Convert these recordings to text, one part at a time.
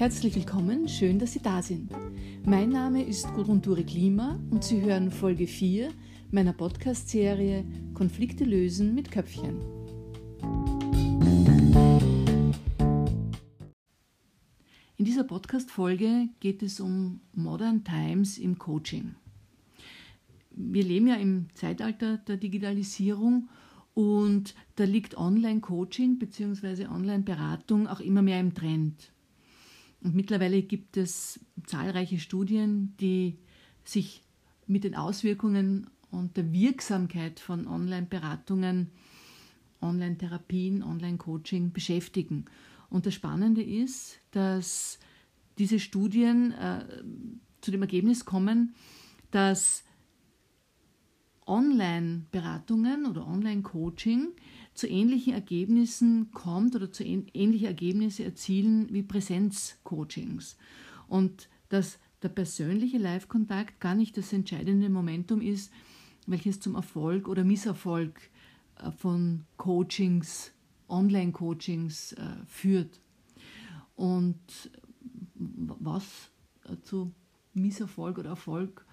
Herzlich willkommen, schön, dass Sie da sind. Mein Name ist Gudrun Dure Klima und Sie hören Folge 4 meiner Podcast-Serie Konflikte lösen mit Köpfchen. In dieser Podcast-Folge geht es um Modern Times im Coaching. Wir leben ja im Zeitalter der Digitalisierung und da liegt Online-Coaching bzw. Online-Beratung auch immer mehr im Trend. Und mittlerweile gibt es zahlreiche Studien, die sich mit den Auswirkungen und der Wirksamkeit von Online-Beratungen, Online-Therapien, Online-Coaching beschäftigen. Und das Spannende ist, dass diese Studien äh, zu dem Ergebnis kommen, dass Online-Beratungen oder Online-Coaching zu ähnlichen Ergebnissen kommt oder zu ähnlichen Ergebnissen erzielen wie Präsenz-Coachings. Und dass der persönliche Live-Kontakt gar nicht das entscheidende Momentum ist, welches zum Erfolg oder Misserfolg äh, von Coachings, Online-Coachings äh, führt. Und was zu Misserfolg oder Erfolg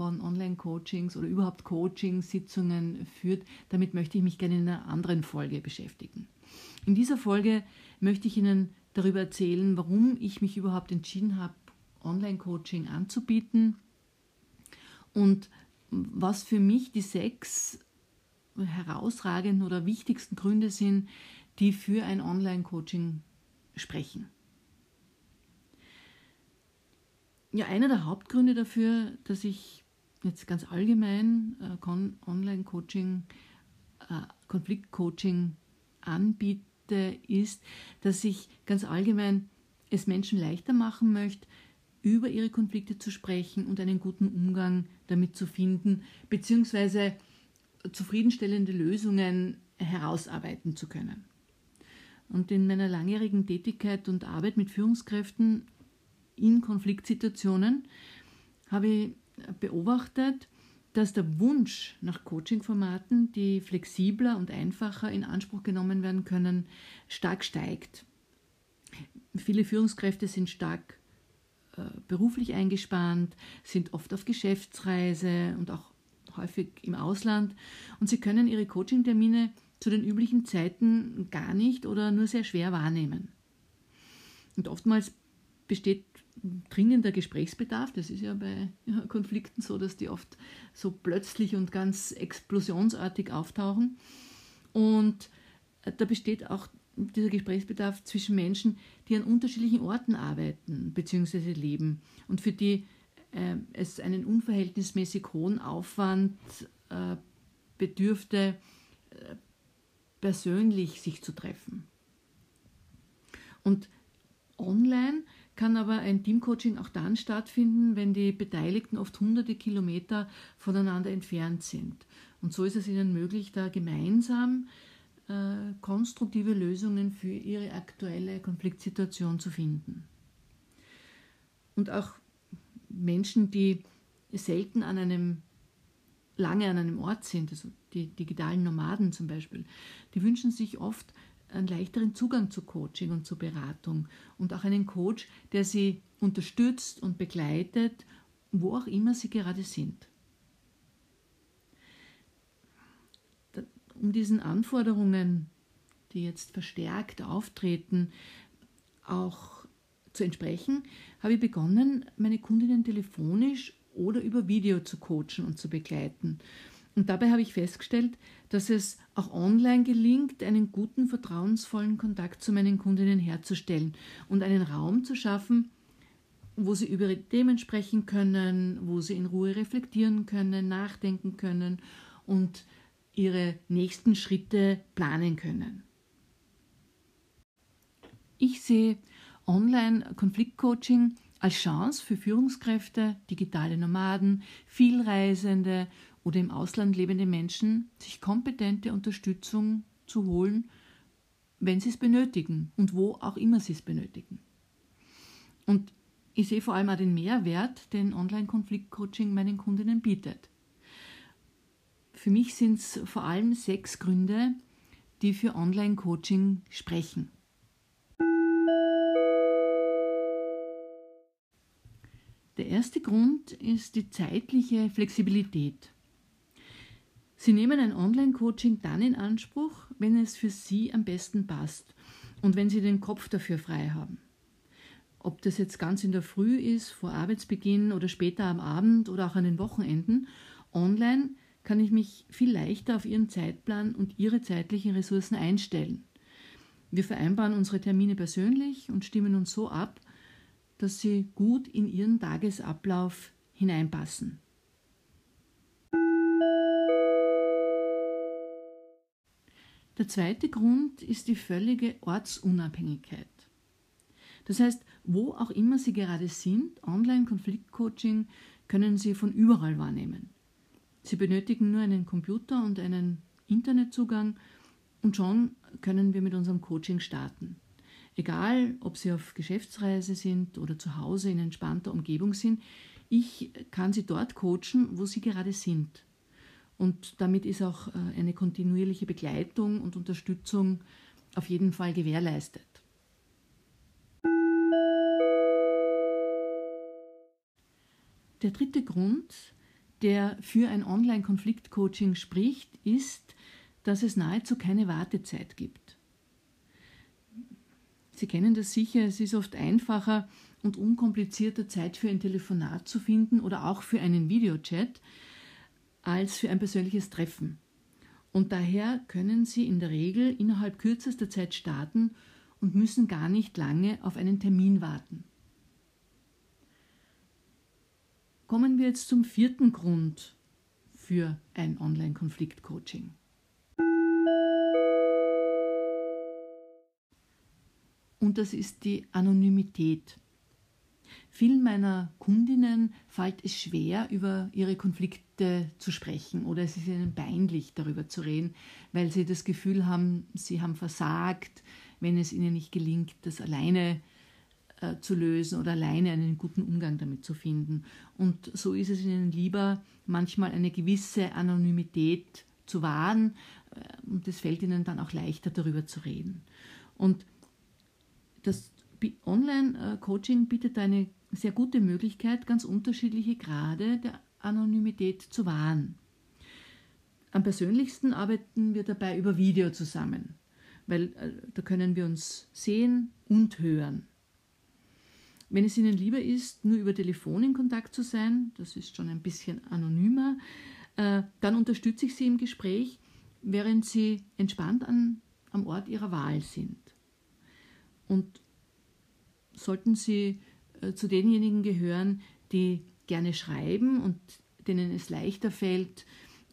von Online-Coachings oder überhaupt Coaching-Sitzungen führt, damit möchte ich mich gerne in einer anderen Folge beschäftigen. In dieser Folge möchte ich Ihnen darüber erzählen, warum ich mich überhaupt entschieden habe, Online-Coaching anzubieten und was für mich die sechs herausragenden oder wichtigsten Gründe sind, die für ein Online-Coaching sprechen. Ja, einer der Hauptgründe dafür, dass ich jetzt ganz allgemein äh, Online-Coaching, äh, Konfliktcoaching anbiete, ist, dass ich ganz allgemein es Menschen leichter machen möchte, über ihre Konflikte zu sprechen und einen guten Umgang damit zu finden, beziehungsweise zufriedenstellende Lösungen herausarbeiten zu können. Und in meiner langjährigen Tätigkeit und Arbeit mit Führungskräften in Konfliktsituationen habe ich beobachtet, dass der Wunsch nach Coaching-Formaten, die flexibler und einfacher in Anspruch genommen werden können, stark steigt. Viele Führungskräfte sind stark äh, beruflich eingespannt, sind oft auf Geschäftsreise und auch häufig im Ausland und sie können ihre Coaching-Termine zu den üblichen Zeiten gar nicht oder nur sehr schwer wahrnehmen. Und oftmals besteht dringender Gesprächsbedarf. Das ist ja bei Konflikten so, dass die oft so plötzlich und ganz explosionsartig auftauchen. Und äh, da besteht auch dieser Gesprächsbedarf zwischen Menschen, die an unterschiedlichen Orten arbeiten bzw. leben und für die äh, es einen unverhältnismäßig hohen Aufwand äh, bedürfte, äh, persönlich sich zu treffen. Und online kann aber ein Teamcoaching auch dann stattfinden, wenn die Beteiligten oft hunderte Kilometer voneinander entfernt sind. Und so ist es ihnen möglich, da gemeinsam äh, konstruktive Lösungen für ihre aktuelle Konfliktsituation zu finden. Und auch Menschen, die selten an einem lange an einem Ort sind, also die digitalen Nomaden zum Beispiel, die wünschen sich oft einen leichteren Zugang zu Coaching und zu Beratung und auch einen Coach, der sie unterstützt und begleitet, wo auch immer sie gerade sind. Um diesen Anforderungen, die jetzt verstärkt auftreten, auch zu entsprechen, habe ich begonnen, meine Kundinnen telefonisch oder über Video zu coachen und zu begleiten. Und dabei habe ich festgestellt, dass es auch online gelingt, einen guten, vertrauensvollen Kontakt zu meinen Kundinnen herzustellen und einen Raum zu schaffen, wo sie über Themen sprechen können, wo sie in Ruhe reflektieren können, nachdenken können und ihre nächsten Schritte planen können. Ich sehe Online-Konfliktcoaching als Chance für Führungskräfte, digitale Nomaden, Vielreisende oder im Ausland lebende Menschen, sich kompetente Unterstützung zu holen, wenn sie es benötigen und wo auch immer sie es benötigen. Und ich sehe vor allem auch den Mehrwert, den Online-Konflikt-Coaching meinen Kundinnen bietet. Für mich sind es vor allem sechs Gründe, die für Online-Coaching sprechen. Der erste Grund ist die zeitliche Flexibilität. Sie nehmen ein Online-Coaching dann in Anspruch, wenn es für Sie am besten passt und wenn Sie den Kopf dafür frei haben. Ob das jetzt ganz in der Früh ist, vor Arbeitsbeginn oder später am Abend oder auch an den Wochenenden, online kann ich mich viel leichter auf Ihren Zeitplan und Ihre zeitlichen Ressourcen einstellen. Wir vereinbaren unsere Termine persönlich und stimmen uns so ab, dass sie gut in Ihren Tagesablauf hineinpassen. Der zweite Grund ist die völlige Ortsunabhängigkeit. Das heißt, wo auch immer Sie gerade sind, Online-Konfliktcoaching können Sie von überall wahrnehmen. Sie benötigen nur einen Computer und einen Internetzugang und schon können wir mit unserem Coaching starten. Egal, ob Sie auf Geschäftsreise sind oder zu Hause in entspannter Umgebung sind, ich kann Sie dort coachen, wo Sie gerade sind. Und damit ist auch äh, eine kontinuierliche Begleitung und Unterstützung auf jeden Fall gewährleistet. Der dritte Grund, der für ein Online-Konflikt-Coaching spricht, ist, dass es nahezu keine Wartezeit gibt. Sie kennen das sicher, es ist oft einfacher und unkomplizierter Zeit für ein Telefonat zu finden oder auch für einen Videochat, als für ein persönliches Treffen. Und daher können Sie in der Regel innerhalb kürzester Zeit starten und müssen gar nicht lange auf einen Termin warten. Kommen wir jetzt zum vierten Grund für ein Online-Konflikt-Coaching. Und das ist die Anonymität. Vielen meiner Kundinnen fällt es schwer, über ihre Konflikte zu sprechen oder es ist ihnen peinlich, darüber zu reden, weil sie das Gefühl haben, sie haben versagt, wenn es ihnen nicht gelingt, das alleine äh, zu lösen oder alleine einen guten Umgang damit zu finden. Und so ist es ihnen lieber, manchmal eine gewisse Anonymität zu wahren äh, und es fällt ihnen dann auch leichter, darüber zu reden. Und das Online-Coaching bietet eine sehr gute Möglichkeit, ganz unterschiedliche Grade der Anonymität zu wahren. Am persönlichsten arbeiten wir dabei über Video zusammen, weil äh, da können wir uns sehen und hören. Wenn es Ihnen lieber ist, nur über Telefon in Kontakt zu sein, das ist schon ein bisschen anonymer, äh, dann unterstütze ich Sie im Gespräch, während Sie entspannt an, am Ort Ihrer Wahl sind. Und sollten Sie äh, zu denjenigen gehören, die gerne schreiben und denen es leichter fällt,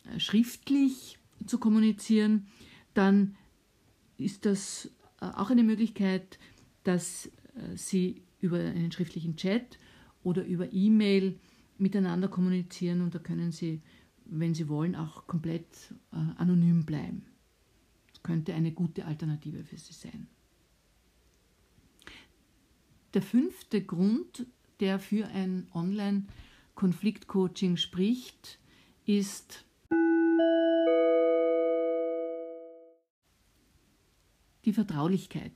äh, schriftlich zu kommunizieren, dann ist das äh, auch eine Möglichkeit, dass Sie über einen schriftlichen Chat oder über E-Mail miteinander kommunizieren und da können Sie, wenn Sie wollen, auch komplett anonym bleiben. Das könnte eine gute Alternative für Sie sein. Der fünfte Grund, der für ein Online-Konfliktcoaching spricht, ist die Vertraulichkeit.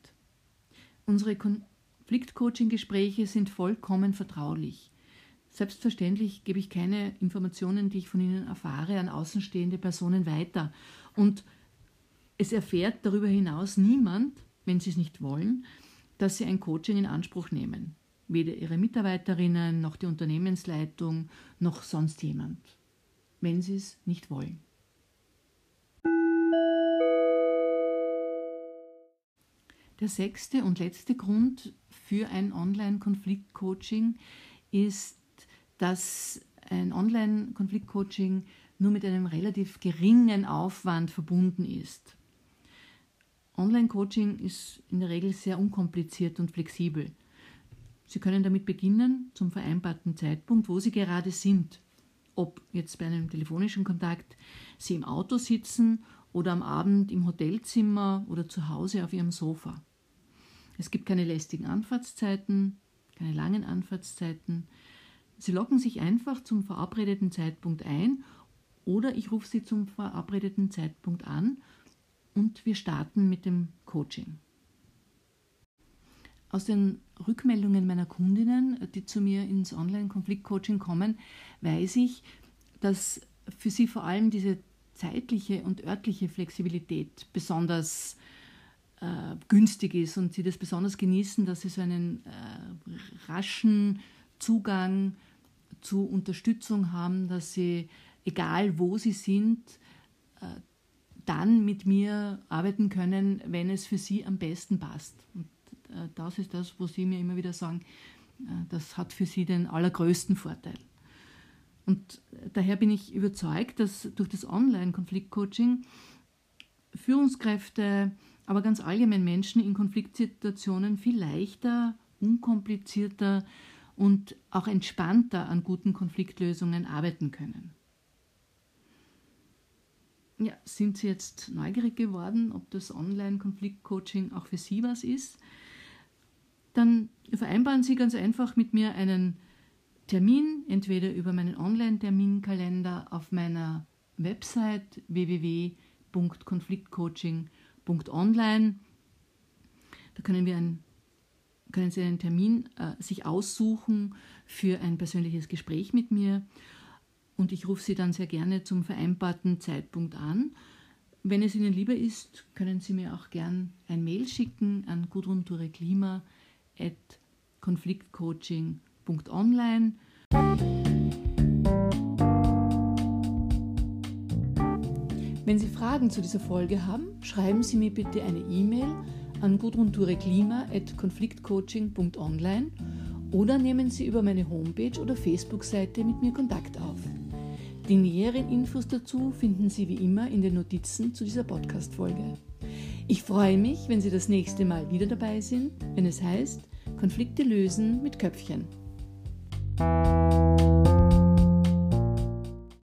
Unsere Konfliktcoaching-Gespräche sind vollkommen vertraulich. Selbstverständlich gebe ich keine Informationen, die ich von Ihnen erfahre, an außenstehende Personen weiter. Und es erfährt darüber hinaus niemand, wenn Sie es nicht wollen, dass sie ein Coaching in Anspruch nehmen. Weder ihre Mitarbeiterinnen, noch die Unternehmensleitung, noch sonst jemand, wenn sie es nicht wollen. Der sechste und letzte Grund für ein Online-Konflikt-Coaching ist, dass ein Online-Konflikt-Coaching nur mit einem relativ geringen Aufwand verbunden ist. Online-Coaching ist in der Regel sehr unkompliziert und flexibel. Sie können damit beginnen zum vereinbarten Zeitpunkt, wo Sie gerade sind. Ob jetzt bei einem telefonischen Kontakt Sie im Auto sitzen oder am Abend im Hotelzimmer oder zu Hause auf Ihrem Sofa. Es gibt keine lästigen Anfahrtszeiten, keine langen Anfahrtszeiten. Sie locken sich einfach zum verabredeten Zeitpunkt ein oder ich rufe Sie zum verabredeten Zeitpunkt an und wir starten mit dem Coaching. aus den Rückmeldungen meiner Kundinnen, die zu mir ins Online-Konflikt-Coaching kommen, weiß ich, dass für sie vor allem diese zeitliche und örtliche Flexibilität besonders äh, günstig ist und sie das besonders genießen, dass sie so einen äh, raschen Zugang zu Unterstützung haben, dass sie, egal wo sie sind, äh, dann mit mir arbeiten können, wenn es für sie am besten passt. Und äh, das ist das, wo sie mir immer wieder sagen, äh, das hat für sie den allergrößten Vorteil. Und daher bin ich überzeugt, dass durch das Online-Konfliktcoaching Führungskräfte, aber ganz allgemein Menschen in Konfliktsituationen viel leichter, unkomplizierter und auch entspannter an guten Konfliktlösungen arbeiten können. Ja, sind Sie jetzt neugierig geworden, ob das Online-Konfliktcoaching auch für Sie was ist? Dann vereinbaren Sie ganz einfach mit mir einen Termin, entweder über meinen Online-Terminkalender auf meiner Website www.konfliktcoaching.online. Da können, wir ein, können Sie einen Termin äh, sich aussuchen für ein persönliches Gespräch mit mir und ich rufe Sie dann sehr gerne zum vereinbarten Zeitpunkt an. Wenn es Ihnen lieber ist, können Sie mir auch gern ein Mail schicken an gudruntureklima.konfliktcoaching.online. Wenn Sie Fragen zu dieser Folge haben, schreiben Sie mir bitte eine E-Mail an gudruntureklima.konfliktcoaching.online oder nehmen Sie über meine Homepage oder Facebook-Seite mit mir Kontakt auf. Die näheren Infos dazu finden Sie wie immer in den Notizen zu dieser Podcast-Folge. Ich freue mich, wenn Sie das nächste Mal wieder dabei sind, wenn es heißt Konflikte lösen mit Köpfchen.